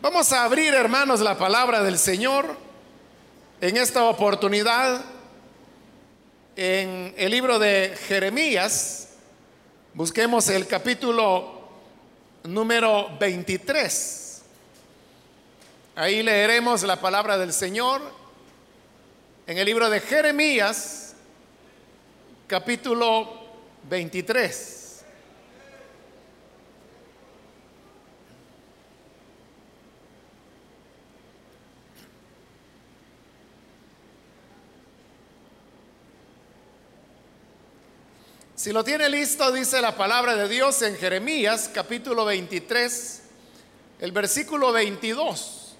Vamos a abrir, hermanos, la palabra del Señor en esta oportunidad en el libro de Jeremías. Busquemos el capítulo número 23. Ahí leeremos la palabra del Señor en el libro de Jeremías, capítulo 23. Si lo tiene listo, dice la palabra de Dios en Jeremías capítulo 23, el versículo 22.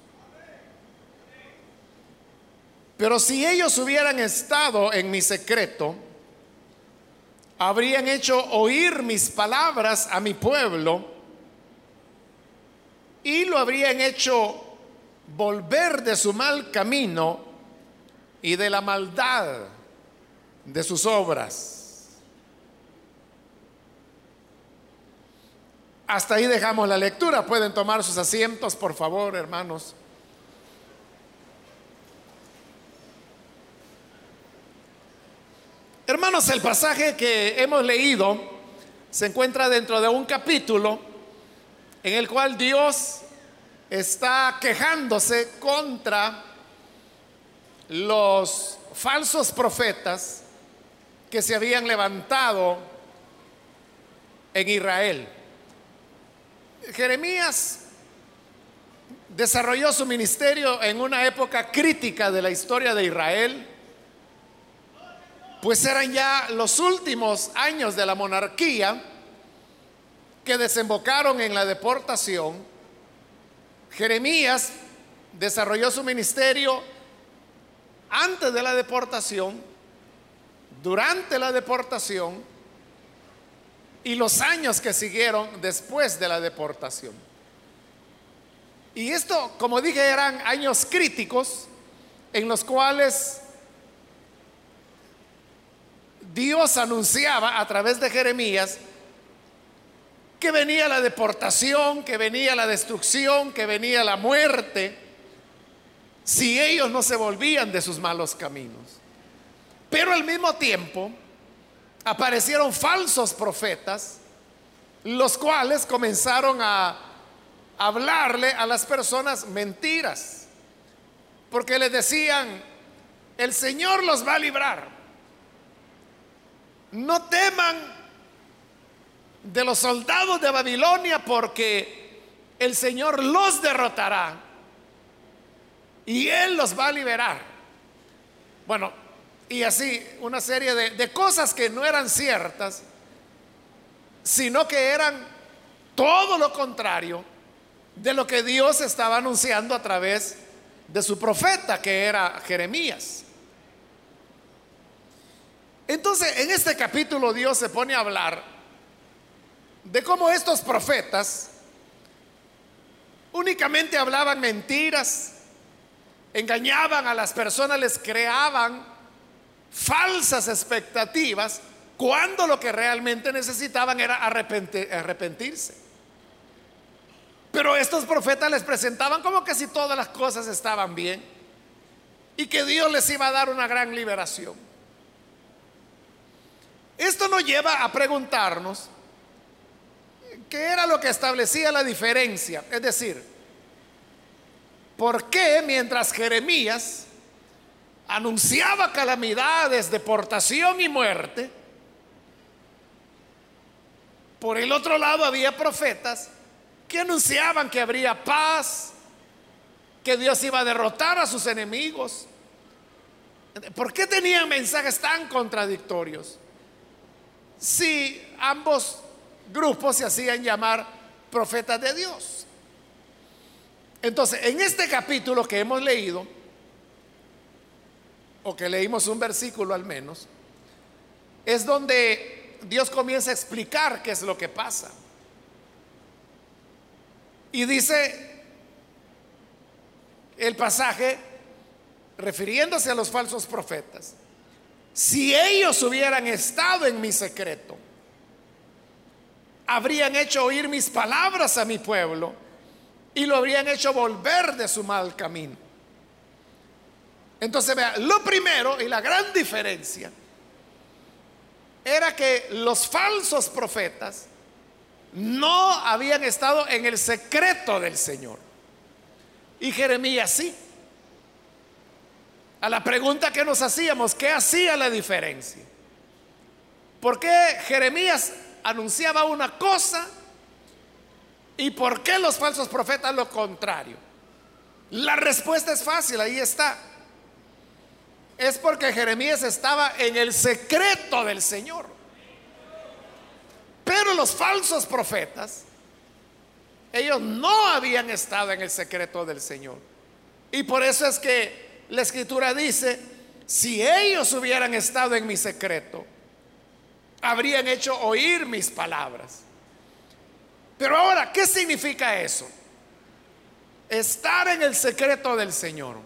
Pero si ellos hubieran estado en mi secreto, habrían hecho oír mis palabras a mi pueblo y lo habrían hecho volver de su mal camino y de la maldad de sus obras. Hasta ahí dejamos la lectura. Pueden tomar sus asientos, por favor, hermanos. Hermanos, el pasaje que hemos leído se encuentra dentro de un capítulo en el cual Dios está quejándose contra los falsos profetas que se habían levantado en Israel. Jeremías desarrolló su ministerio en una época crítica de la historia de Israel, pues eran ya los últimos años de la monarquía que desembocaron en la deportación. Jeremías desarrolló su ministerio antes de la deportación, durante la deportación, y los años que siguieron después de la deportación. Y esto, como dije, eran años críticos en los cuales Dios anunciaba a través de Jeremías que venía la deportación, que venía la destrucción, que venía la muerte, si ellos no se volvían de sus malos caminos. Pero al mismo tiempo, aparecieron falsos profetas, los cuales comenzaron a hablarle a las personas mentiras, porque les decían, el Señor los va a librar. No teman de los soldados de Babilonia porque el Señor los derrotará y Él los va a liberar. Bueno, y así una serie de, cosas que no eran ciertas, sino que eran todo lo contrario de lo que Dios estaba anunciando a través de su profeta, que era Jeremías. Entonces, en este capítulo Dios se pone a hablar de cómo estos profetas únicamente hablaban mentiras, engañaban a las personas, les creaban falsas expectativas cuando lo que realmente necesitaban era arrepentirse. Pero estos profetas les presentaban como que si todas las cosas estaban bien y que Dios les iba a dar una gran liberación. Esto nos lleva a preguntarnos qué era lo que establecía la diferencia. Es decir, ¿por qué mientras Jeremías anunciaba calamidades, deportación y muerte, por el otro lado había profetas que anunciaban que habría paz, que Dios iba a derrotar a sus enemigos. ¿Por qué tenían mensajes tan contradictorios? Si ambos grupos se hacían llamar profetas de Dios. Entonces, en este capítulo que hemos leído, o que leímos un versículo al menos, es donde Dios comienza a explicar qué es lo que pasa. Y dice el pasaje, refiriéndose a los falsos profetas, si ellos hubieran estado en mi secreto, habrían hecho oír mis palabras a mi pueblo y lo habrían hecho volver de su mal camino. Entonces, vea, lo primero y la gran diferencia era que los falsos profetas no habían estado en el secreto del Señor. Y Jeremías sí. A la pregunta que nos hacíamos, ¿qué hacía la diferencia? ¿Por qué Jeremías anunciaba una cosa y por qué los falsos profetas lo contrario? La respuesta es fácil, ahí está. Es porque Jeremías estaba en el secreto del Señor. Pero los falsos profetas, ellos no habían estado en el secreto del Señor. Y por eso es que la escritura dice, si ellos hubieran estado en mi secreto, habrían hecho oír mis palabras. Pero ahora, ¿qué significa eso? Estar en el secreto del Señor.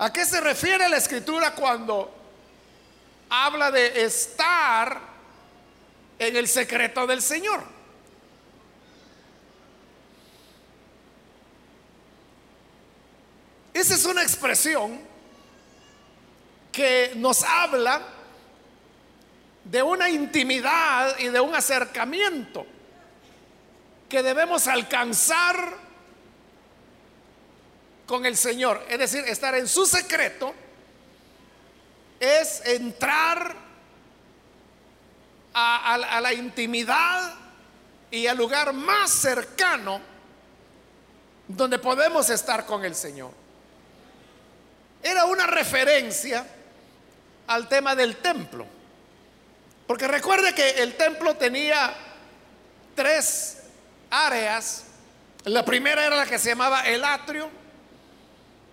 ¿A qué se refiere la escritura cuando habla de estar en el secreto del Señor? Esa es una expresión que nos habla de una intimidad y de un acercamiento que debemos alcanzar con el Señor. Es decir, estar en su secreto es entrar a, la intimidad y al lugar más cercano donde podemos estar con el Señor. Era una referencia al tema del templo. Porque recuerde que el templo tenía tres áreas. La primera era la que se llamaba el atrio.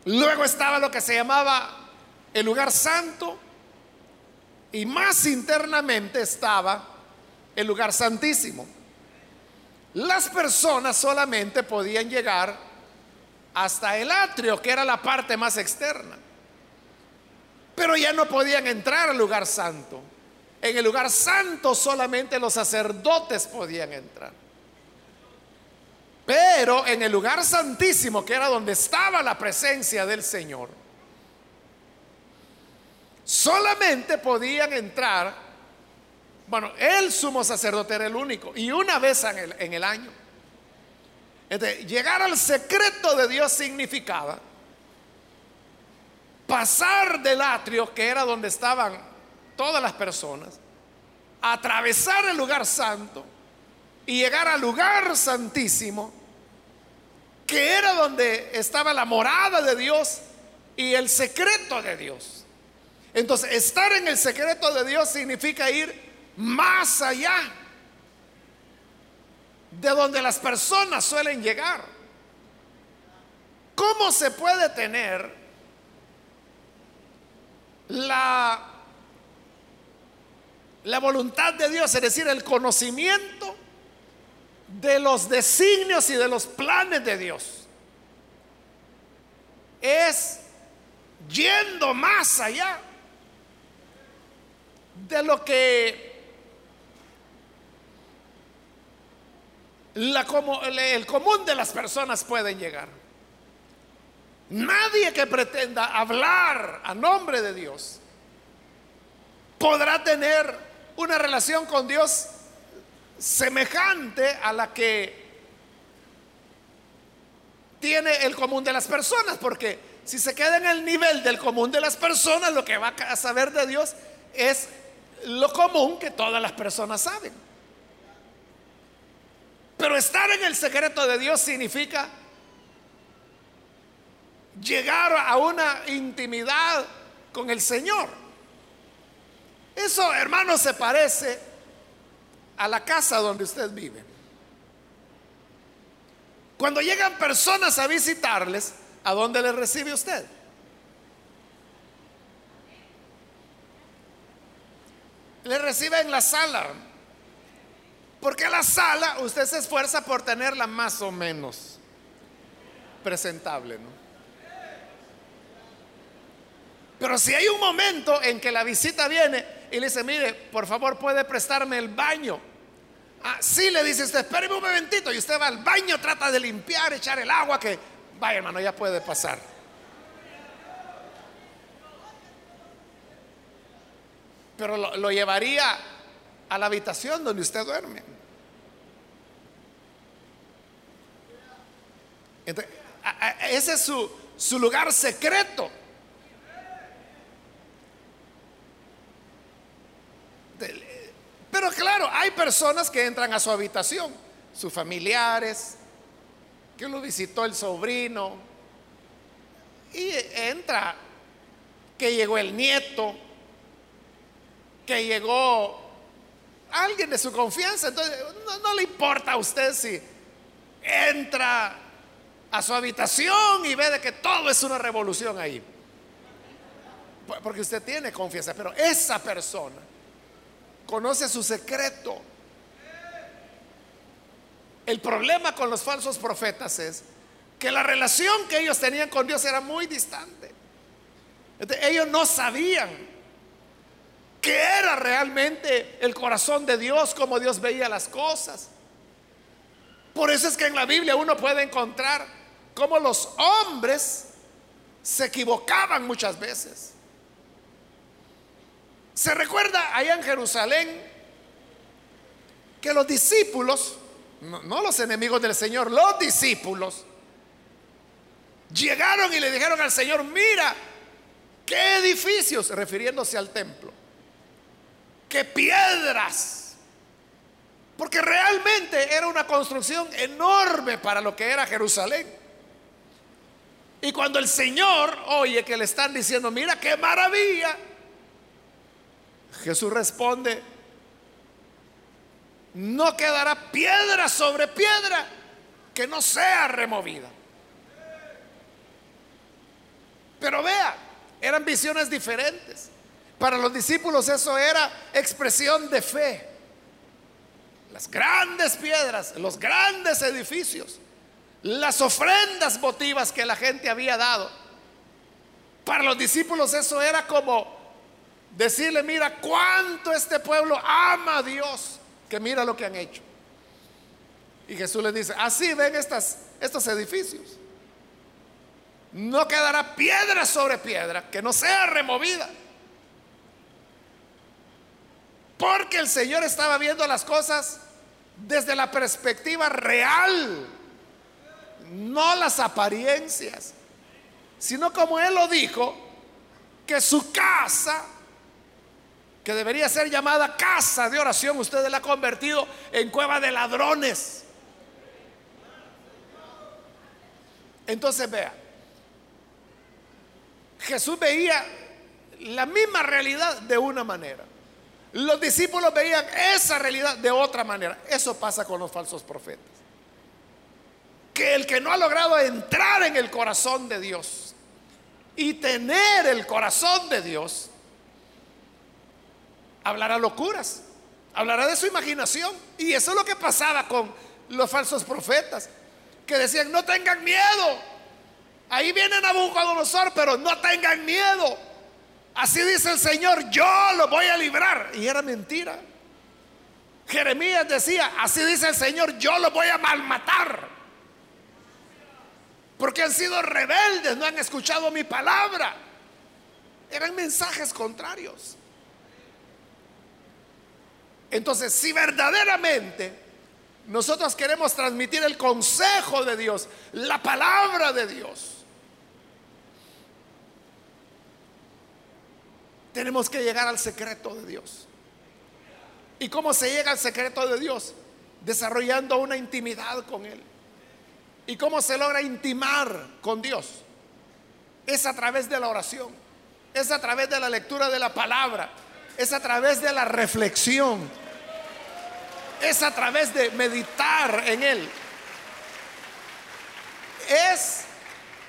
Luego estaba lo que se llamaba el lugar santo. Y más internamente estaba el lugar santísimo. Las personas solamente podían llegar hasta el atrio, que era la parte más externa. Pero ya no podían entrar al lugar santo. En el lugar santo solamente los sacerdotes podían entrar. Pero en el lugar santísimo, que era donde estaba la presencia del Señor, solamente podían entrar, bueno, el sumo sacerdote era el único, y una vez en el, en el año. llegar al secreto de Dios significaba pasar del atrio, que era donde estaban todas las personas, atravesar el lugar santo y llegar al lugar santísimo, que era donde estaba la morada de Dios y el secreto de Dios. Entonces, estar en el secreto de Dios significa ir más allá de donde las personas suelen llegar. ¿Cómo se puede tener la la voluntad de Dios, es decir, el conocimiento de los designios y de los planes de Dios. Es yendo más allá de lo que la, el común de las personas pueden llegar. Nadie que pretenda hablar a nombre de Dios podrá tener una relación con Dios semejante a la que tiene el común de las personas, porque si se queda en el nivel del común de las personas, lo que va a saber de Dios es lo común que todas las personas saben. Pero estar en el secreto de Dios significa llegar a una intimidad con el Señor. Eso, hermano, se parece a la casa donde usted vive. Cuando llegan personas a visitarles, ¿a dónde les recibe usted? Le recibe en la sala. Porque la sala usted se esfuerza por tenerla más o menos presentable, ¿no? Pero si hay un momento en que la visita viene y le dice, mire, por favor puede prestarme el baño. Ah, sí le dice usted, espéreme un momentito. Y usted va al baño, trata de limpiar, echar el agua que, vaya hermano, ya puede pasar. Pero lo, llevaría a la habitación donde usted duerme. ese es su, su lugar secreto. Pero claro, hay personas que entran a su habitación, sus familiares, que lo visitó el sobrino, y entra que llegó el nieto, que llegó alguien de su confianza, entonces no, no le importa a usted si entra a su habitación y ve de que todo es una revolución ahí. Porque usted tiene confianza, pero esa persona conoce su secreto. El problema con los falsos profetas es que la relación que ellos tenían con Dios era muy distante. ellos no sabían qué era realmente el corazón de Dios, cómo Dios veía las cosas. Por eso es que en la Biblia uno puede encontrar cómo los hombres se equivocaban muchas veces. Se recuerda allá en Jerusalén que los discípulos, no, los enemigos del Señor, los discípulos, llegaron y le dijeron al Señor, mira, qué edificios, refiriéndose al templo, qué piedras, porque realmente era una construcción enorme para lo que era Jerusalén. Y cuando el Señor oye que le están diciendo, mira qué maravilla, Jesús responde, no quedará piedra sobre piedra que no sea removida. Pero vea, eran visiones diferentes. Para los discípulos eso era expresión de fe. Las grandes piedras, los grandes edificios, las ofrendas votivas que la gente había dado. Para los discípulos eso era como Decirle, mira cuánto este pueblo ama a Dios, que mira lo que han hecho. Y Jesús les dice, así ven estas, estos edificios. No quedará piedra sobre piedra que no sea removida. Porque el Señor estaba viendo las cosas desde la perspectiva real, no las apariencias, sino como Él lo dijo, que su casa que debería ser llamada casa de oración, usted la ha convertido en cueva de ladrones. Entonces vea, Jesús veía la misma realidad de una manera. Los discípulos veían esa realidad de otra manera. Eso pasa con los falsos profetas. Que el que no ha logrado entrar en el corazón de Dios y tener el corazón de Dios, hablará locuras, hablará de su imaginación. Y eso es lo que pasaba con los falsos profetas, que decían, no tengan miedo. Ahí viene Nabucodonosor, pero no tengan miedo. Así dice el Señor, yo lo voy a librar. Y era mentira. Jeremías decía, así dice el Señor, yo lo voy a malmatar. Porque han sido rebeldes, no han escuchado mi palabra. Eran mensajes contrarios. Entonces, si verdaderamente nosotros queremos transmitir el consejo de Dios, la palabra de Dios, tenemos que llegar al secreto de Dios. ¿Y cómo se llega al secreto de Dios? Desarrollando una intimidad con Él. ¿Y cómo se logra intimar con Dios? Es a través de la oración, es a través de la lectura de la palabra es a través de la reflexión, es a través de meditar en Él, es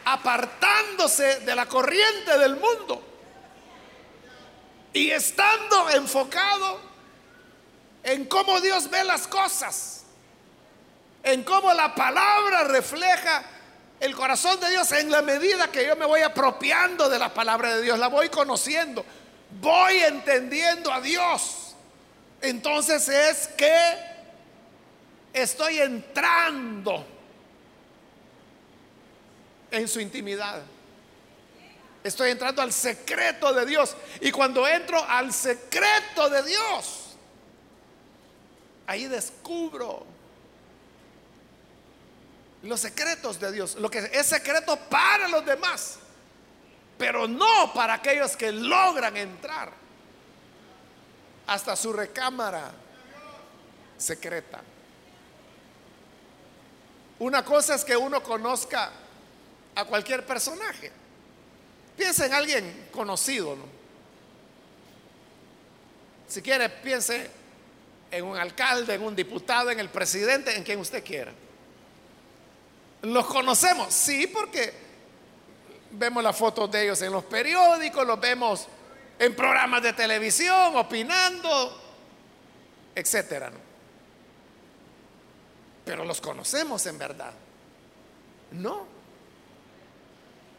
apartándose de la corriente del mundo. Y estando enfocado en cómo Dios ve las cosas, en cómo la palabra refleja el corazón de Dios en la medida que yo me voy apropiando de la palabra de Dios, la voy conociendo voy entendiendo a Dios. Entonces es que estoy entrando en su intimidad. Estoy entrando al secreto de Dios. Y cuando entro al secreto de Dios, ahí descubro los secretos de Dios. Lo que es secreto para los demás, pero no para aquellos que logran entrar hasta su recámara secreta. Una cosa es que uno conozca a cualquier personaje. Piense en alguien conocido, ¿no? Si quiere, piense en un alcalde, en un diputado, en el presidente, en quien usted quiera. ¿Los conocemos? Sí, porque vemos las fotos de ellos en los periódicos, los vemos en programas de televisión, opinando, etcétera. Pero los conocemos en verdad. No.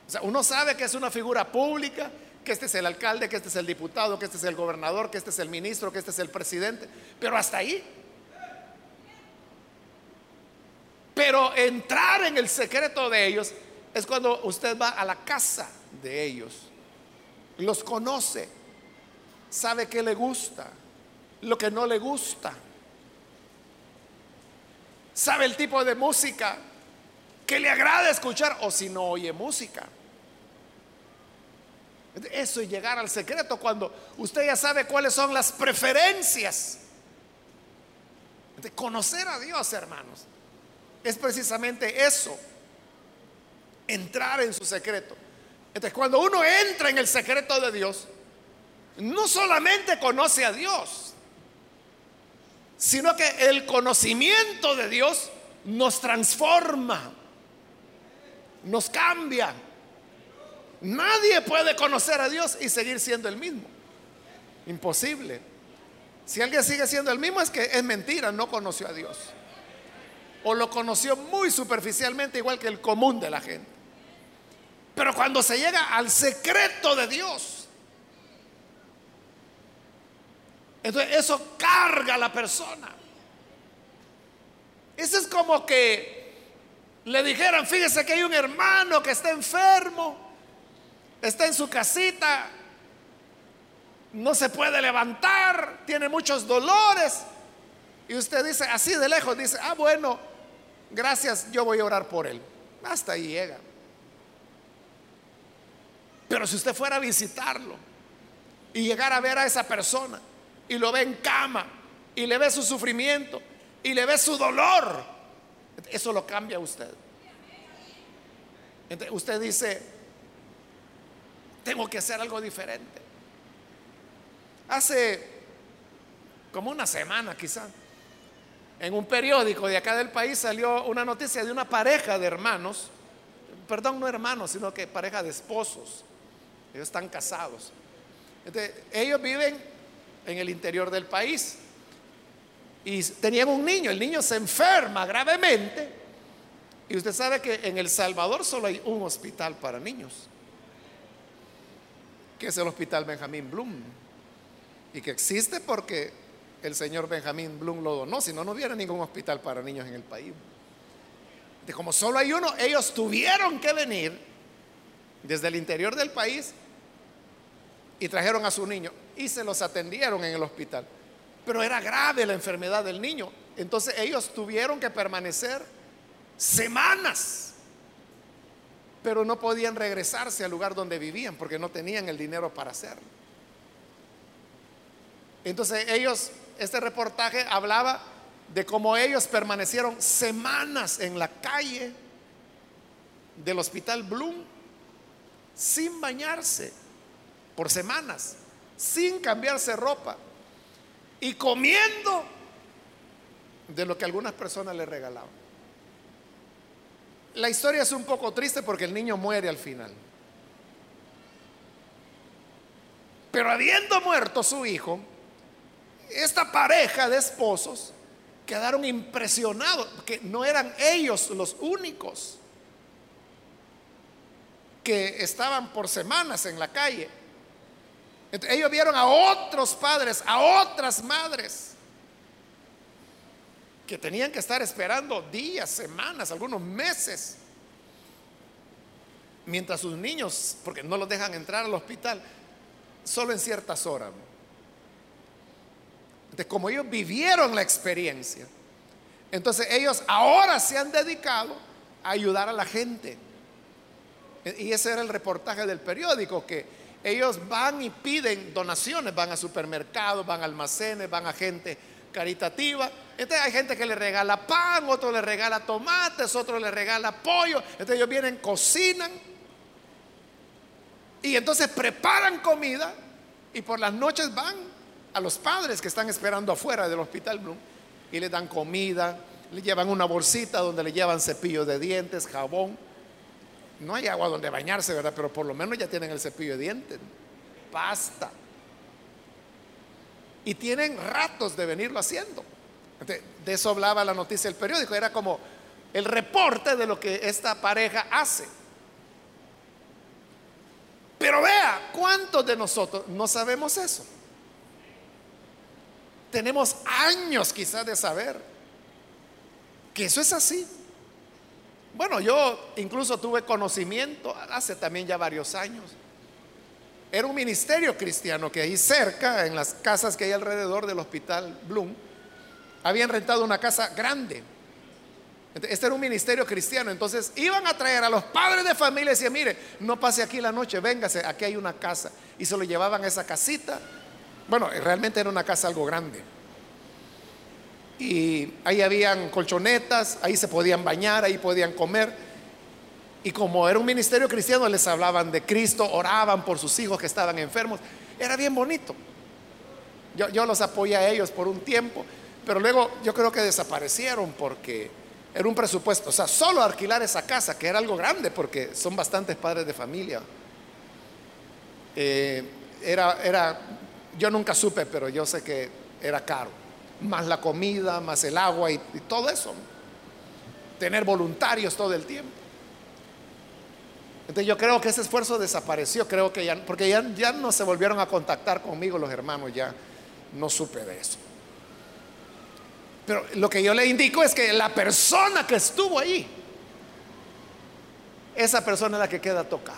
O sea, uno sabe que es una figura pública, que este es el alcalde, que este es el diputado, que este es el gobernador, que este es el ministro, que este es el presidente, pero hasta ahí. Pero entrar en el secreto de ellos es cuando usted va a la casa de ellos, los conoce, sabe qué le gusta, lo que no le gusta, sabe el tipo de música que le agrada escuchar o si no oye música. Eso es llegar al secreto cuando usted ya sabe cuáles son las preferencias. De conocer a Dios, hermanos. Es precisamente eso. Entrar en su secreto. Entonces, cuando uno entra en el secreto de Dios, no solamente conoce a Dios, sino que el conocimiento de Dios nos transforma, nos cambia, Nadie puede conocer a Dios y seguir siendo el mismo. Imposible. Si alguien sigue siendo el mismo es que es mentira, no conoció a Dios. O lo conoció muy superficialmente, igual que el común de la gente. Pero cuando se llega al secreto de Dios, entonces eso carga a la persona. Eso es como que le dijeran, fíjese que hay un hermano que está enfermo está en su casita, no se puede levantar, tiene muchos dolores. Y usted dice, así de lejos, dice, ah, bueno, gracias, yo voy a orar por él. Hasta ahí llega. Pero si usted fuera a visitarlo y llegar a ver a esa persona y lo ve en cama y le ve su sufrimiento y le ve su dolor, eso lo cambia a usted. Usted dice, tengo que hacer algo diferente. Hace como una semana quizá, en un periódico de acá del país salió una noticia de una pareja de hermanos, perdón, no hermanos, sino que pareja de esposos. Ellos están casados. ellos viven en el interior del país y tenían un niño, el niño se enferma gravemente y usted sabe que en El Salvador solo hay un hospital para niños que es el Hospital Benjamín Blum, y que existe porque el señor Benjamín Blum lo donó, si no, no hubiera ningún hospital para niños en el país. De como solo hay uno, ellos tuvieron que venir desde el interior del país y trajeron a su niño y se los atendieron en el hospital. Pero era grave la enfermedad del niño. Entonces ellos tuvieron que permanecer semanas pero no podían regresarse al lugar donde vivían porque no tenían el dinero para hacerlo. Entonces ellos, este reportaje hablaba de cómo ellos permanecieron semanas en la calle del hospital Bloom sin bañarse por semanas, sin cambiarse ropa y comiendo de lo que algunas personas le regalaban. La historia es un poco triste porque el niño muere al final. Pero habiendo muerto su hijo, esta pareja de esposos quedaron impresionados, que no eran ellos los únicos que estaban por semanas en la calle. ellos vieron a otros padres, a otras madres que tenían que estar esperando días, semanas, algunos meses, mientras sus niños, porque no los dejan entrar al hospital, solo en ciertas horas. Entonces, como ellos vivieron la experiencia, entonces ellos ahora se han dedicado a ayudar a la gente. Y ese era el reportaje del periódico, que ellos van y piden donaciones, van a supermercados, van a almacenes, van a gente caritativa. Entonces hay gente que le regala pan, otro le regala tomates, otro le regala pollo. Entonces ellos vienen, cocinan y entonces preparan comida y por las noches van a los padres que están esperando afuera del hospital Bloom y les dan comida, le llevan una bolsita donde le llevan cepillo de dientes, jabón. No hay agua donde bañarse, ¿verdad? Pero por lo menos ya tienen el cepillo de dientes, pasta. Y tienen ratos de venirlo haciendo. De eso hablaba la noticia del periódico. Era como el reporte de lo que esta pareja hace. Pero vea, ¿cuántos de nosotros no sabemos eso? Tenemos años quizás de saber que eso es así. Bueno, yo incluso tuve conocimiento hace también ya varios años. Era un ministerio cristiano que ahí cerca, en las casas que hay alrededor del hospital Bloom, habían rentado una casa grande. Este era un ministerio cristiano. Entonces iban a traer a los padres de familia y decían, mire, no pase aquí la noche, véngase, aquí hay una casa. Y se lo llevaban a esa casita. Bueno, realmente era una casa algo grande. Y ahí habían colchonetas, ahí se podían bañar, ahí podían comer. Y como era un ministerio cristiano, les hablaban de Cristo, oraban por sus hijos que estaban enfermos. Era bien bonito. Yo, yo los apoyé a ellos por un tiempo, pero luego yo creo que desaparecieron porque era un presupuesto, o sea, solo alquilar esa casa, que era algo grande porque son bastantes padres de familia. Eh, era, era, yo nunca supe, pero yo sé que era caro. Más la comida, más el agua y, todo eso. Tener voluntarios todo el tiempo. Entonces yo creo que ese esfuerzo desapareció, creo que ya, porque ya, ya no se volvieron a contactar conmigo los hermanos, ya no supe de eso. Pero lo que yo le indico es que la persona que estuvo ahí, esa persona es la que queda tocada.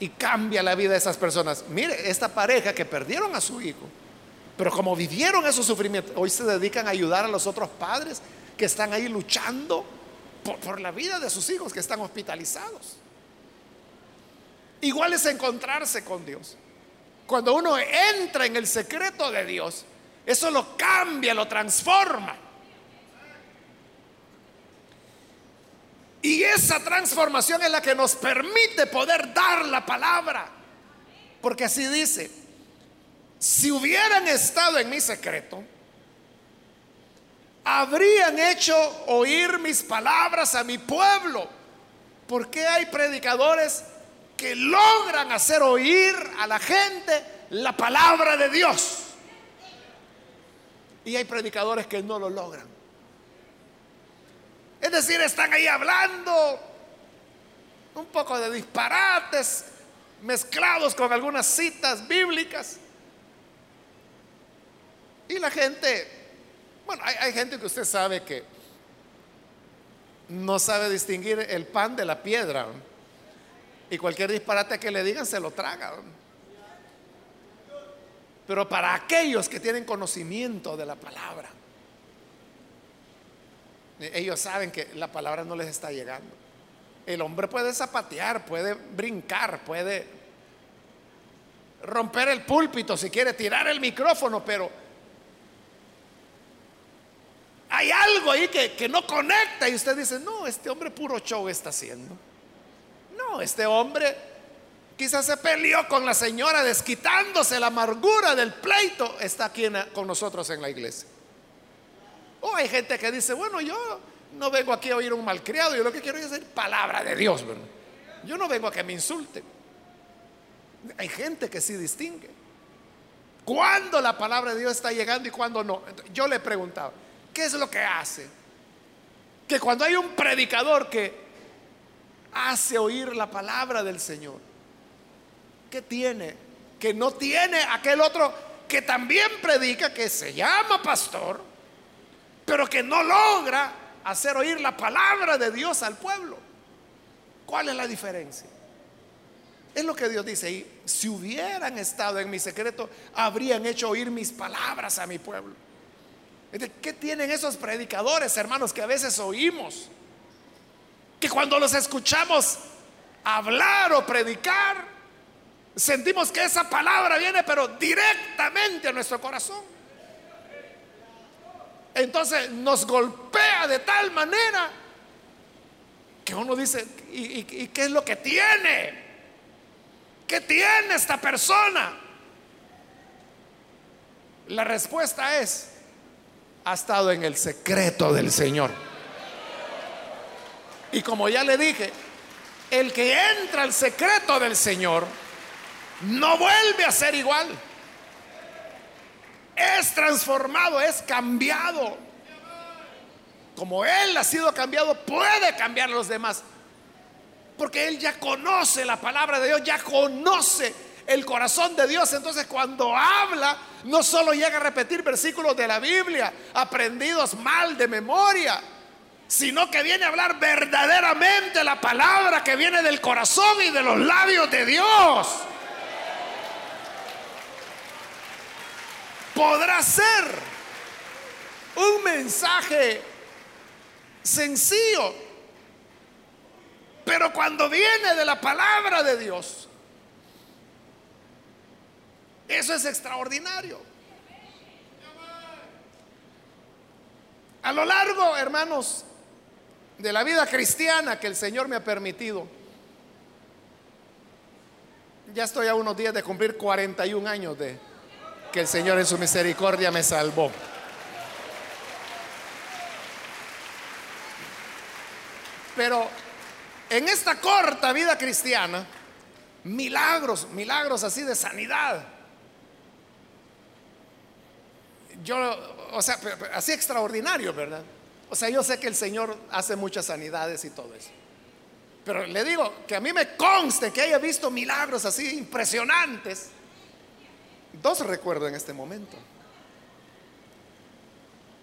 Y cambia la vida de esas personas. Mire, esta pareja que perdieron a su hijo, pero como vivieron esos sufrimientos, hoy se dedican a ayudar a los otros padres que están ahí luchando por, la vida de sus hijos que están hospitalizados. Igual es encontrarse con Dios. Cuando uno entra en el secreto de Dios, eso lo cambia, lo transforma. Y esa transformación es la que nos permite poder dar la palabra. Porque así dice, si hubieran estado en mi secreto, habrían hecho oír mis palabras a mi pueblo. ¿Por qué hay predicadores que logran hacer oír a la gente la palabra de Dios? Y hay predicadores que no lo logran. Es decir, están ahí hablando un poco de disparates mezclados con algunas citas bíblicas. Y la gente, bueno, hay, gente que usted sabe que no sabe distinguir el pan de la piedra. Y cualquier disparate que le digan se lo traga. Pero para aquellos que tienen conocimiento de la palabra, ellos saben que la palabra no les está llegando. El hombre puede zapatear, puede brincar, puede romper el púlpito si quiere, tirar el micrófono, pero hay algo ahí que, no conecta y usted dice, no, este hombre puro show está haciendo. No, este hombre Quizás se peleó con la señora desquitándose la amargura del pleito. Está aquí con nosotros en la iglesia. O hay gente que dice, bueno, yo no vengo aquí a oír un malcriado, yo lo que quiero es decir palabra de Dios. Yo no vengo a que me insulten. Hay gente que sí distingue. ¿Cuándo la palabra de Dios está llegando y cuándo no? Yo le he preguntado, ¿qué es lo que hace? Que cuando hay un predicador que hace oír la palabra del Señor, que tiene, que no tiene aquel otro que también predica, que se llama pastor, pero que no logra hacer oír la palabra de Dios al pueblo. ¿Cuál es la diferencia? Es lo que Dios dice ahí. Si hubieran estado en mi secreto, habrían hecho oír mis palabras a mi pueblo. ¿Qué tienen esos predicadores, hermanos, que a veces oímos? Que cuando los escuchamos hablar o predicar, sentimos que esa palabra viene, pero directamente a nuestro corazón. Entonces nos golpea de tal manera que uno dice, ¿y, qué es lo que tiene? ¿Qué tiene esta persona? La respuesta es, ha estado en el secreto del Señor. Y como ya le dije, el que entra al secreto del Señor no vuelve a ser igual. Es transformado, es cambiado. Como Él ha sido cambiado, puede cambiar a los demás. Porque Él ya conoce la palabra de Dios, ya conoce el corazón de Dios. Entonces cuando habla, no solo llega a repetir versículos de la Biblia, aprendidos mal de memoria, sino que viene a hablar verdaderamente la palabra que viene del corazón y de los labios de Dios. Podrá ser un mensaje sencillo, pero cuando viene de la palabra de Dios, eso es extraordinario. A lo largo, hermanos, de la vida cristiana que el Señor me ha permitido, ya estoy a unos días de cumplir 41 años de que el Señor en su misericordia me salvó. Pero en esta corta vida cristiana, milagros, milagros así de sanidad, yo, o sea, así extraordinario, ¿verdad? O sea, yo sé que el Señor hace muchas sanidades y todo eso. Pero le digo que a mí me conste que haya visto milagros así impresionantes. Dos recuerdo en este momento.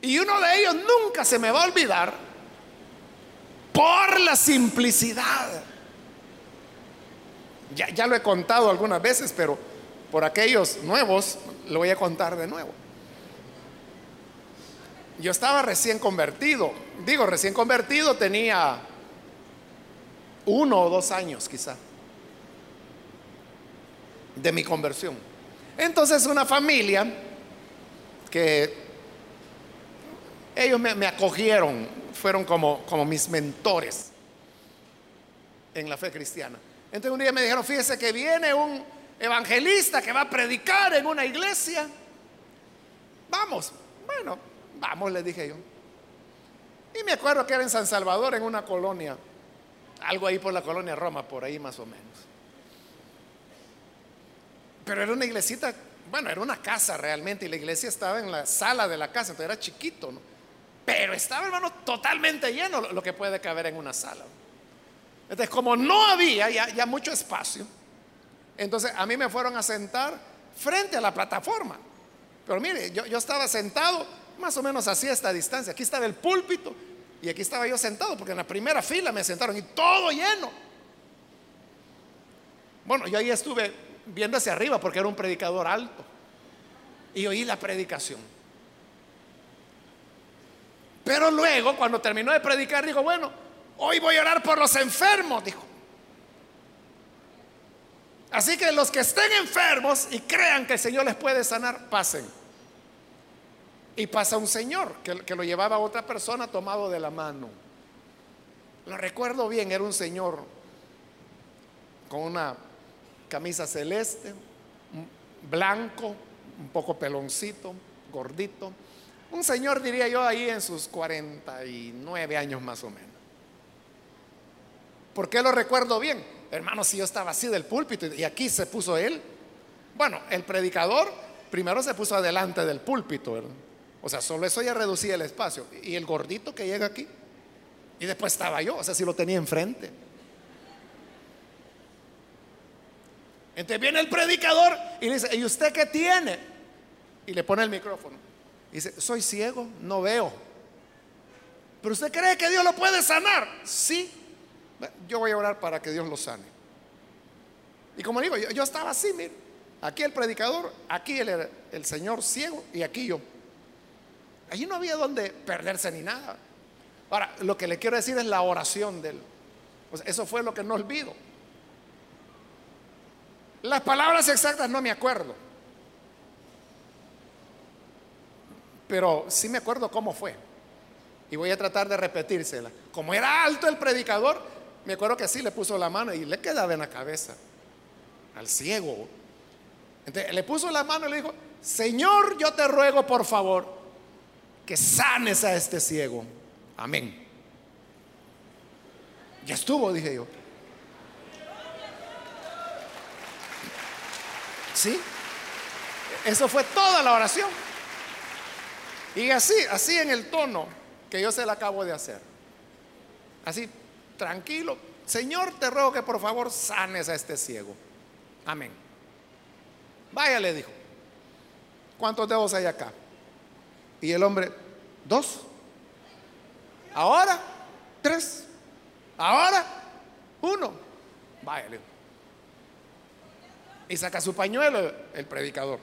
Y uno de ellos nunca se me va a olvidar por la simplicidad. Ya, ya lo he contado algunas veces, pero por aquellos nuevos lo voy a contar de nuevo. Yo estaba recién convertido. Digo, recién convertido tenía uno o dos años quizá de mi conversión. Entonces una familia que ellos me, acogieron, fueron como, como mis mentores en la fe cristiana. Entonces un día me dijeron, fíjese que viene un evangelista que va a predicar en una iglesia. Vamos, bueno, Vamos, le dije yo. Y me acuerdo que era en San Salvador, en una colonia, algo ahí por la colonia Roma, por ahí más o menos. Pero era una iglesita, bueno, era una casa realmente, y la iglesia estaba en la sala de la casa, entonces era chiquito, ¿no? Pero estaba, hermano, totalmente lleno lo que puede caber en una sala. Entonces, como no había ya, mucho espacio, entonces a mí me fueron a sentar frente a la plataforma. Pero mire, yo, yo estaba sentado más o menos así esta distancia. Aquí estaba el púlpito y aquí estaba yo sentado, porque en la primera fila me sentaron y todo lleno. Bueno, yo ahí estuve viendo hacia arriba porque era un predicador alto y oí la predicación. Pero luego, cuando terminó de predicar, dijo, bueno, hoy voy a orar por los enfermos, dijo. Así que los que estén enfermos y crean que el Señor les puede sanar, pasen. Y pasa un señor que, lo llevaba a otra persona tomado de la mano. Lo recuerdo bien, era un señor con una camisa celeste, blanco, un poco peloncito, gordito. Un señor, diría yo, ahí en sus 49 años más o menos. ¿Por qué lo recuerdo bien? Hermano, si yo estaba así del púlpito y aquí se puso él. Bueno, el predicador primero se puso adelante del púlpito, ¿verdad? O sea, solo eso ya reducía el espacio. Y el gordito que llega aquí. Y después estaba yo, o sea, si lo tenía enfrente. Entonces viene el predicador y dice, ¿y usted qué tiene? Y le pone el micrófono. Y dice, soy ciego, no veo. pero usted cree que Dios lo puede sanar. Sí, yo voy a orar para que Dios lo sane. Y como digo, yo, estaba así, mire, aquí el predicador, aquí el señor ciego y aquí yo. Allí no había donde perderse ni nada. Ahora, lo que le quiero decir es la oración del. eso fue lo que no olvido. Las palabras exactas no me acuerdo. Pero sí me acuerdo cómo fue. Y voy a tratar de repetírsela. Como era alto el predicador, me acuerdo que sí le puso la mano y le quedaba en la cabeza al ciego. Entonces le puso la mano y le dijo, Señor, yo te ruego por favor que sanes a este ciego. Amén. Ya estuvo, dije yo. ¿Sí? Eso fue toda la oración. Y así, así en el tono que yo se la acabo de hacer. Así, tranquilo. Señor, te ruego que por favor sanes a este ciego. Amén. Vaya, le dijo. ¿Cuántos dedos hay acá? Y el hombre, dos. Ahora, tres. Ahora, uno. Vaya, le dijo. Y saca su pañuelo el predicador.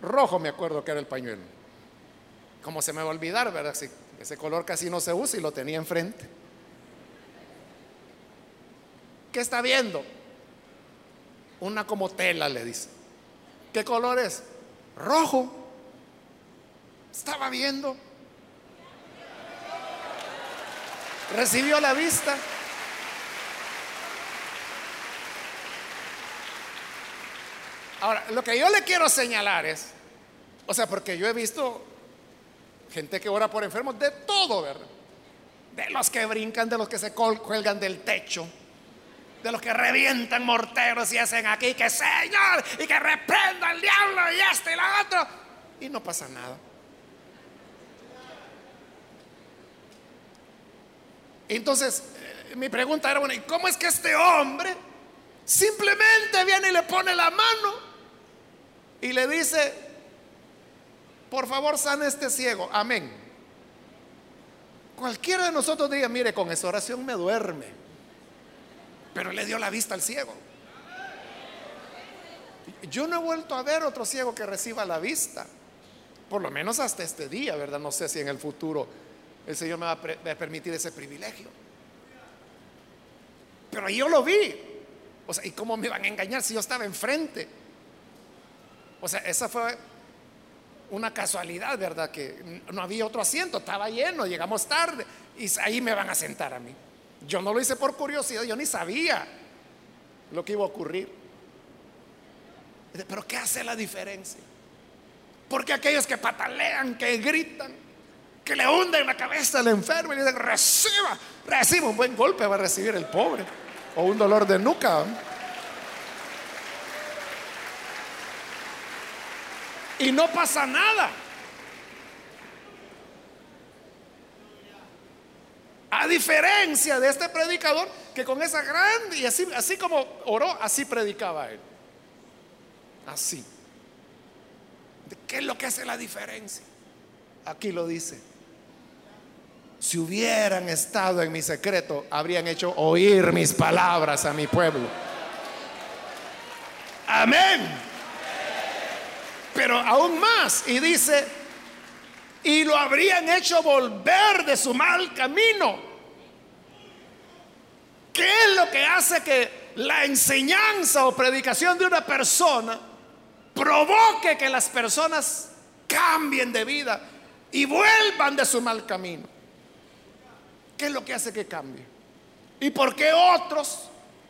Rojo me acuerdo que era el pañuelo. Como se me va a olvidar, ¿verdad? ese color casi no se usa y lo tenía enfrente. ¿Qué está viendo? Una como tela, le dice. ¿Qué color es? Rojo. Estaba viendo. Recibió la vista. Ahora, lo que yo le quiero señalar es, o sea, porque yo he visto gente que ora por enfermos de todo, ¿verdad? De los que brincan, de los que se cuelgan del techo, de los que revientan morteros y hacen aquí que Señor y que reprenda al diablo y este y la otro. Y no pasa nada. Entonces, eh, mi pregunta era, bueno, ¿y cómo es que este hombre simplemente viene y le pone la mano y le dice, por favor, sana este ciego? Amén. Cualquiera de nosotros diga, mire, con esa oración me duerme pero le dio la vista al ciego. Yo no he vuelto a ver otro ciego que reciba la vista, por lo menos hasta este día, ¿verdad? No sé si en el futuro el Señor me va a, permitir ese privilegio. Pero yo lo vi. O sea, ¿y cómo me iban a engañar si yo estaba enfrente? O sea, esa fue una casualidad, ¿verdad? Que no había otro asiento, estaba lleno, llegamos tarde y ahí me van a sentar a mí. Yo no lo hice por curiosidad, yo ni sabía lo que iba a ocurrir. Pero ¿qué hace la diferencia? Porque aquellos que patalean, que gritan, que le hunden la cabeza al enfermo y le dicen, reciba, reciba un buen golpe, va a recibir el pobre. O un dolor de nuca. Y no pasa nada. A diferencia de este predicador que con esa grande y así, así como oró, así predicaba él. Así. ¿Qué es lo que hace la diferencia? Aquí lo dice. Si hubieran estado en mi secreto, habrían hecho oír mis palabras a mi pueblo. Amén. Pero aún más, y dice, y lo habrían hecho volver de su mal camino. ¿Qué es lo que hace que la enseñanza o predicación de una persona provoque que las personas cambien de vida y vuelvan de su mal camino? ¿Qué es lo que hace que cambie? ¿Y por qué otros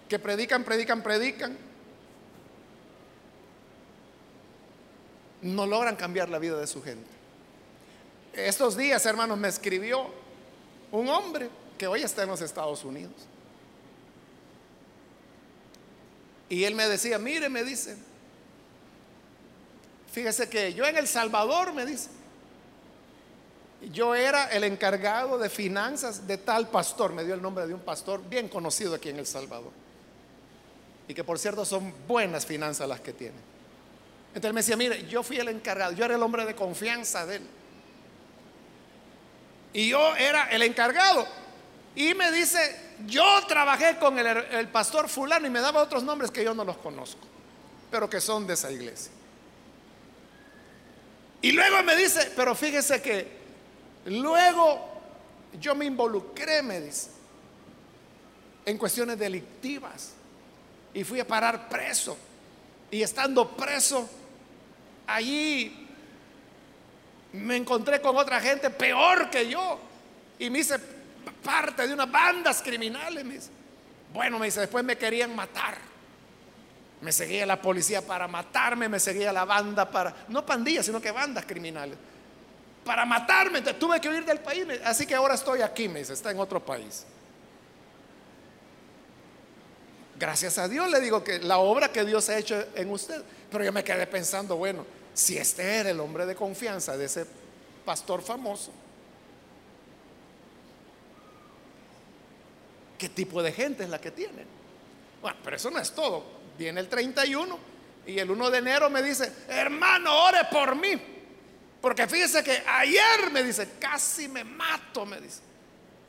que predican, predican, predican no logran cambiar la vida de su gente? Estos días, hermanos, me escribió un hombre que hoy está en los Estados Unidos. Y él me decía, mire, me dice, fíjese que yo en El Salvador, me dice, yo era el encargado de finanzas de tal pastor, me dio el nombre de un pastor bien conocido aquí en El Salvador. Y que por cierto son buenas finanzas las que tiene. Entonces me decía, mire, yo fui el encargado, yo era el hombre de confianza de él. Y yo era el encargado. Y me dice, yo trabajé con el, pastor fulano y me daba otros nombres que yo no los conozco, pero que son de esa iglesia. Y luego me dice, pero fíjese que luego yo me involucré, me dice, en cuestiones delictivas y fui a parar preso. Y estando preso, allí me encontré con otra gente peor que yo y me hice parte de unas bandas criminales. Bueno, me dice, después me querían matar. Me seguía la policía para matarme, me seguía la banda para, no pandillas, sino que bandas criminales. Para matarme, tuve que huir del país, así que ahora estoy aquí, me dice, está en otro país. Gracias a Dios le digo que la obra que Dios ha hecho en usted. Pero yo me quedé pensando, bueno, si este era el hombre de confianza de ese pastor famoso, ¿qué tipo de gente es la que tiene? Bueno, pero eso no es todo. Viene el 31 y el 1 de enero me dice, hermano, ore por mí. Porque fíjese que ayer me dice, casi me mato, me dice,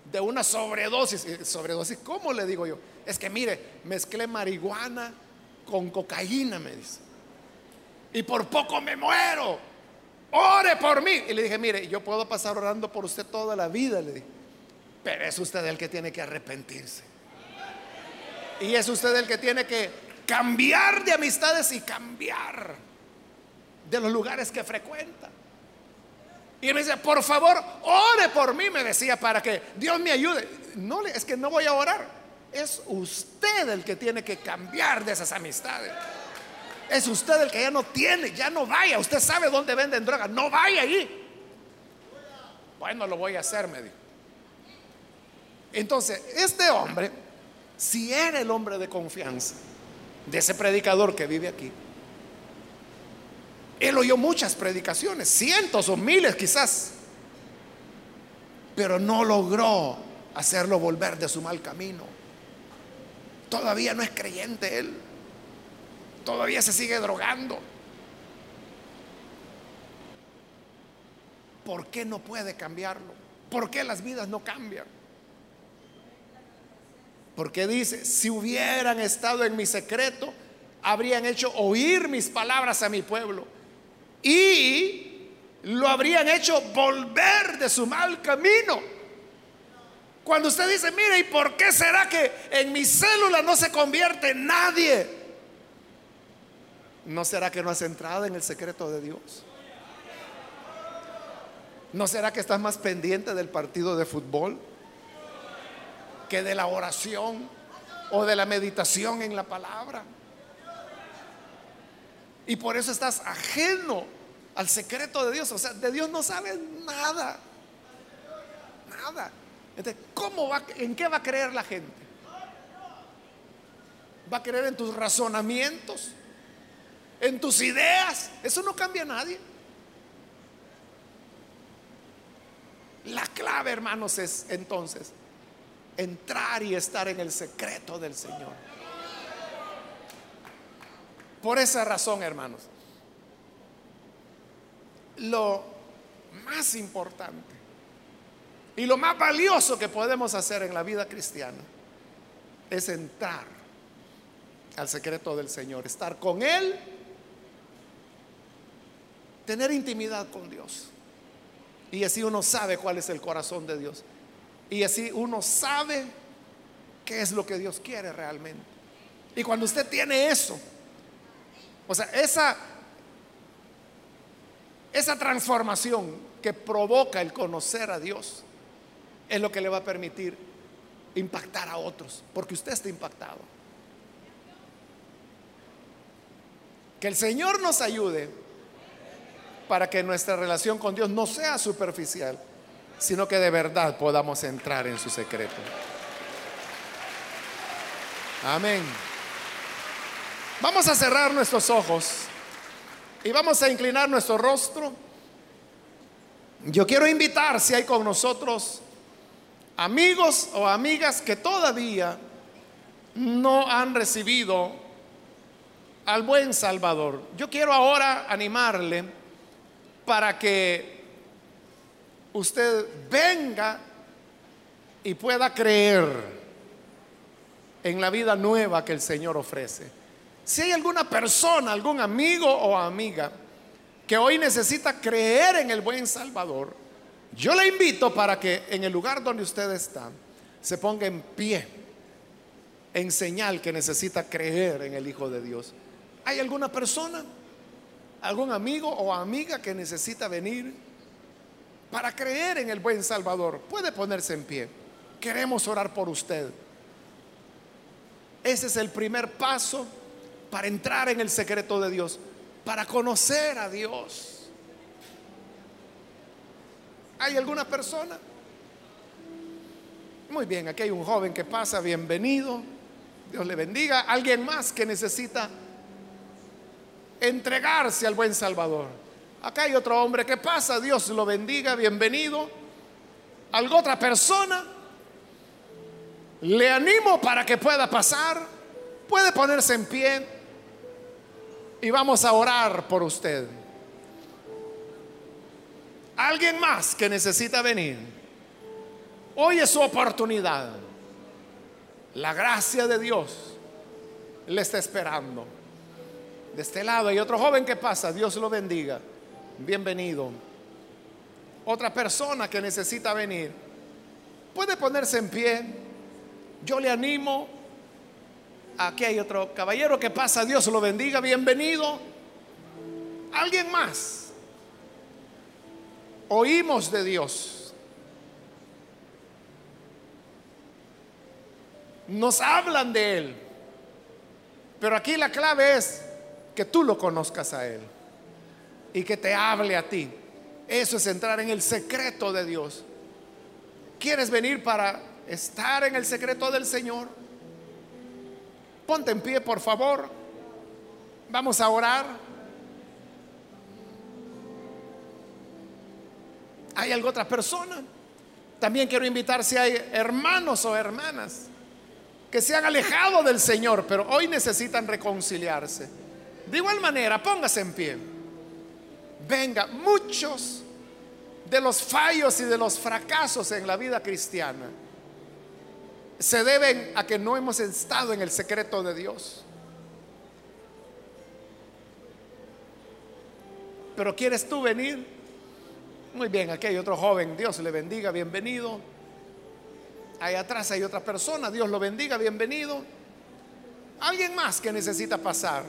de una sobredosis. ¿Sobredosis cómo le digo yo? Es que mire, mezclé marihuana con cocaína, me dice. Y por poco me muero. Ore por mí. Y le dije, mire, yo puedo pasar orando por usted toda la vida, le dije. Pero es usted el que tiene que arrepentirse. Y es usted el que tiene que cambiar de amistades y cambiar de los lugares que frecuenta. Y me dice, por favor, ore por mí, me decía, para que Dios me ayude. No, es que no voy a orar. Es usted el que tiene que cambiar de esas amistades. Es usted el que ya no tiene, ya no vaya. Usted sabe dónde venden drogas, no vaya ahí. Bueno, lo voy a hacer, me dijo. Entonces, este hombre, si era el hombre de confianza de ese predicador que vive aquí, él oyó muchas predicaciones, cientos o miles quizás, pero no logró hacerlo volver de su mal camino. Todavía no es creyente él. Todavía se sigue drogando. ¿Por qué no puede cambiarlo? ¿Por qué las vidas no cambian? Porque dice, si hubieran estado en mi secreto, habrían hecho oír mis palabras a mi pueblo y lo habrían hecho volver de su mal camino. Cuando usted dice, mire, ¿y por qué será que en mi célula no se convierte nadie? ¿No será que no has entrado en el secreto de Dios? ¿No será que estás más pendiente del partido de fútbol que de la oración o de la meditación en la palabra? Y por eso estás ajeno al secreto de Dios. O sea, de Dios no sabes nada. Nada. Entonces, ¿cómo va, ¿en qué va a creer la gente? ¿Va a creer en tus razonamientos? ¿En tus ideas? Eso no cambia a nadie. La clave, hermanos, es entonces entrar y estar en el secreto del Señor. Por esa razón, hermanos, lo más importante y lo más valioso que podemos hacer en la vida cristiana es entrar al secreto del Señor, estar con Él, tener intimidad con Dios. Y así uno sabe cuál es el corazón de Dios. Y así uno sabe qué es lo que Dios quiere realmente. Y cuando usted tiene eso, o sea, esa, esa transformación que provoca el conocer a Dios, es lo que le va a permitir impactar a otros, porque usted está impactado. Que el Señor nos ayude para que nuestra relación con Dios no sea superficial, sino que de verdad podamos entrar en su secreto. Amén. Vamos a cerrar nuestros ojos y vamos a inclinar nuestro rostro. Yo quiero invitar, si hay con nosotros amigos o amigas que todavía no han recibido al buen Salvador. Yo quiero ahora animarle para que usted venga y pueda creer en la vida nueva que el Señor ofrece. Si hay alguna persona, algún amigo o amiga que hoy necesita creer en el buen Salvador, yo le invito para que en el lugar donde usted está se ponga en pie en señal que necesita creer en el Hijo de Dios. ¿Hay alguna persona, algún amigo o amiga que necesita venir para creer en el buen Salvador? Puede ponerse en pie. Queremos orar por usted. Ese es el primer paso para entrar en el secreto de Dios, para conocer a Dios. ¿Hay alguna persona? Muy bien, aquí hay un joven que pasa, bienvenido. Dios le bendiga. Alguien más que necesita entregarse al buen Salvador. Acá hay otro hombre que pasa, Dios lo bendiga, bienvenido. ¿Algo otra persona? Le animo para que pueda pasar. Puede ponerse en pie y vamos a orar por usted. Alguien más que necesita venir. Hoy es su oportunidad. La gracia de Dios le está esperando. De este lado hay otro joven que pasa. Dios lo bendiga. Bienvenido. Otra persona que necesita venir. Puede ponerse en pie. Yo le animo. Aquí hay otro caballero que pasa. Dios lo bendiga. Bienvenido. Alguien más. Oímos de Dios. Nos hablan de Él. Pero aquí la clave es que tú lo conozcas a Él y que te hable a ti. Eso es entrar en el secreto de Dios. ¿Quieres venir para estar en el secreto del Señor? Ponte en pie, por favor. Vamos a orar. ¿Hay alguna otra persona? También quiero invitar si hay hermanos o hermanas que se han alejado del Señor, pero hoy necesitan reconciliarse. De igual manera, póngase en pie. Venga, muchos de los fallos y de los fracasos en la vida cristiana se deben a que no hemos estado en el secreto de Dios. Pero ¿quieres tú venir? Muy bien, aquí hay otro joven, Dios le bendiga, bienvenido. Ahí atrás hay otra persona, Dios lo bendiga, bienvenido. Alguien más que necesita pasar.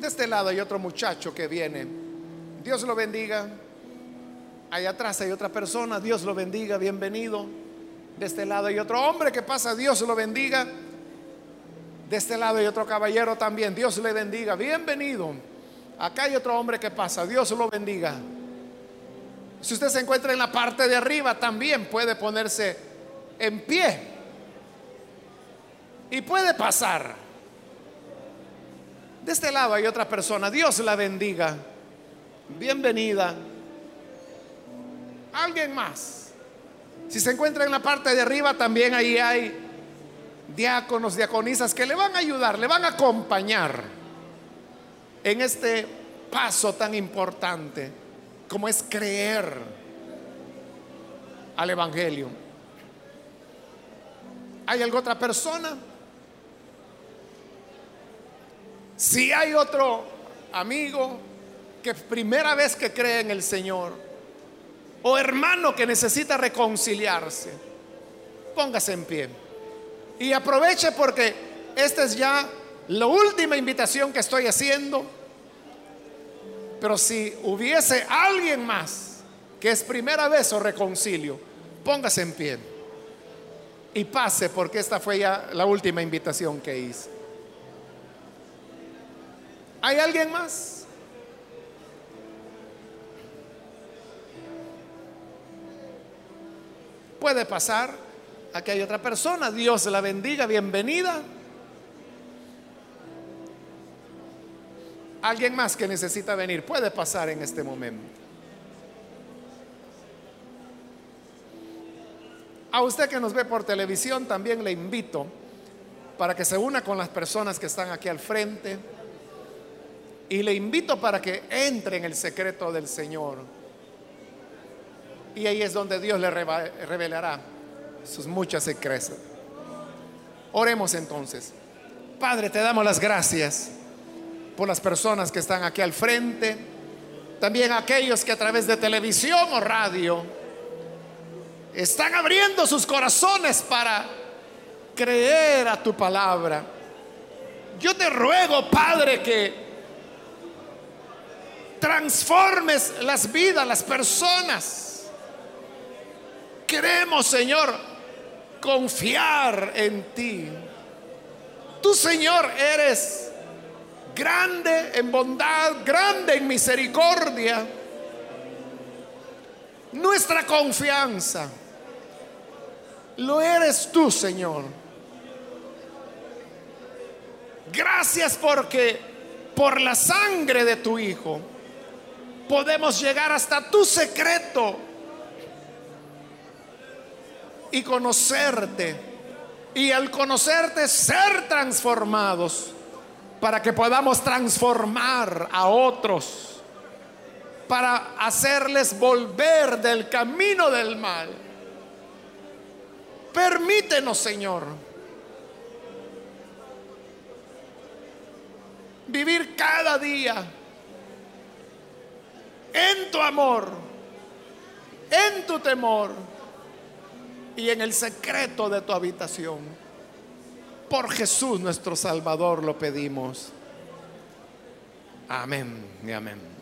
De este lado hay otro muchacho que viene. Dios lo bendiga. Allá atrás hay otra persona. Dios lo bendiga. Bienvenido. De este lado hay otro hombre que pasa. Dios lo bendiga. De este lado hay otro caballero también. Dios le bendiga. Bienvenido. Acá hay otro hombre que pasa. Dios lo bendiga. Si usted se encuentra en la parte de arriba, también puede ponerse en pie. Y puede pasar. De este lado hay otra persona. Dios la bendiga. Bienvenida. Alguien más. Si se encuentra en la parte de arriba, también ahí hay diáconos, diaconisas que le van a ayudar, le van a acompañar en este paso tan importante como es creer al Evangelio. ¿Hay alguna otra persona? Si hay otro amigo que primera vez que cree en el Señor, o hermano que necesita reconciliarse, póngase en pie. Y aproveche porque esta es ya la última invitación que estoy haciendo. Pero si hubiese alguien más que es primera vez o reconcilio, póngase en pie. Y pase porque esta fue ya la última invitación que hice. ¿Hay alguien más? Puede pasar. Aquí hay otra persona. Dios la bendiga. Bienvenida. Alguien más que necesita venir. Puede pasar en este momento. A usted que nos ve por televisión también le invito para que se una con las personas que están aquí al frente y le invito para que entre en el secreto del Señor. Y ahí es donde Dios le revelará sus muchas secretas. Oremos entonces. Padre, te damos las gracias por las personas que están aquí al frente, también aquellos que a través de televisión o radio están abriendo sus corazones para creer a tu palabra. Yo te ruego, Padre, que transformes las vidas, las personas. Queremos, Señor, confiar en ti. Tú, Señor, eres grande en bondad, grande en misericordia. Nuestra confianza lo eres tú, Señor. Gracias porque por la sangre de tu Hijo podemos llegar hasta tu secreto y conocerte. Y al conocerte ser transformados para que podamos transformar a otros, para hacerles volver del camino del mal. Permítenos, Señor, vivir cada día en tu amor, en tu temor y en el secreto de tu habitación. Por Jesús nuestro Salvador lo pedimos. Amén y amén.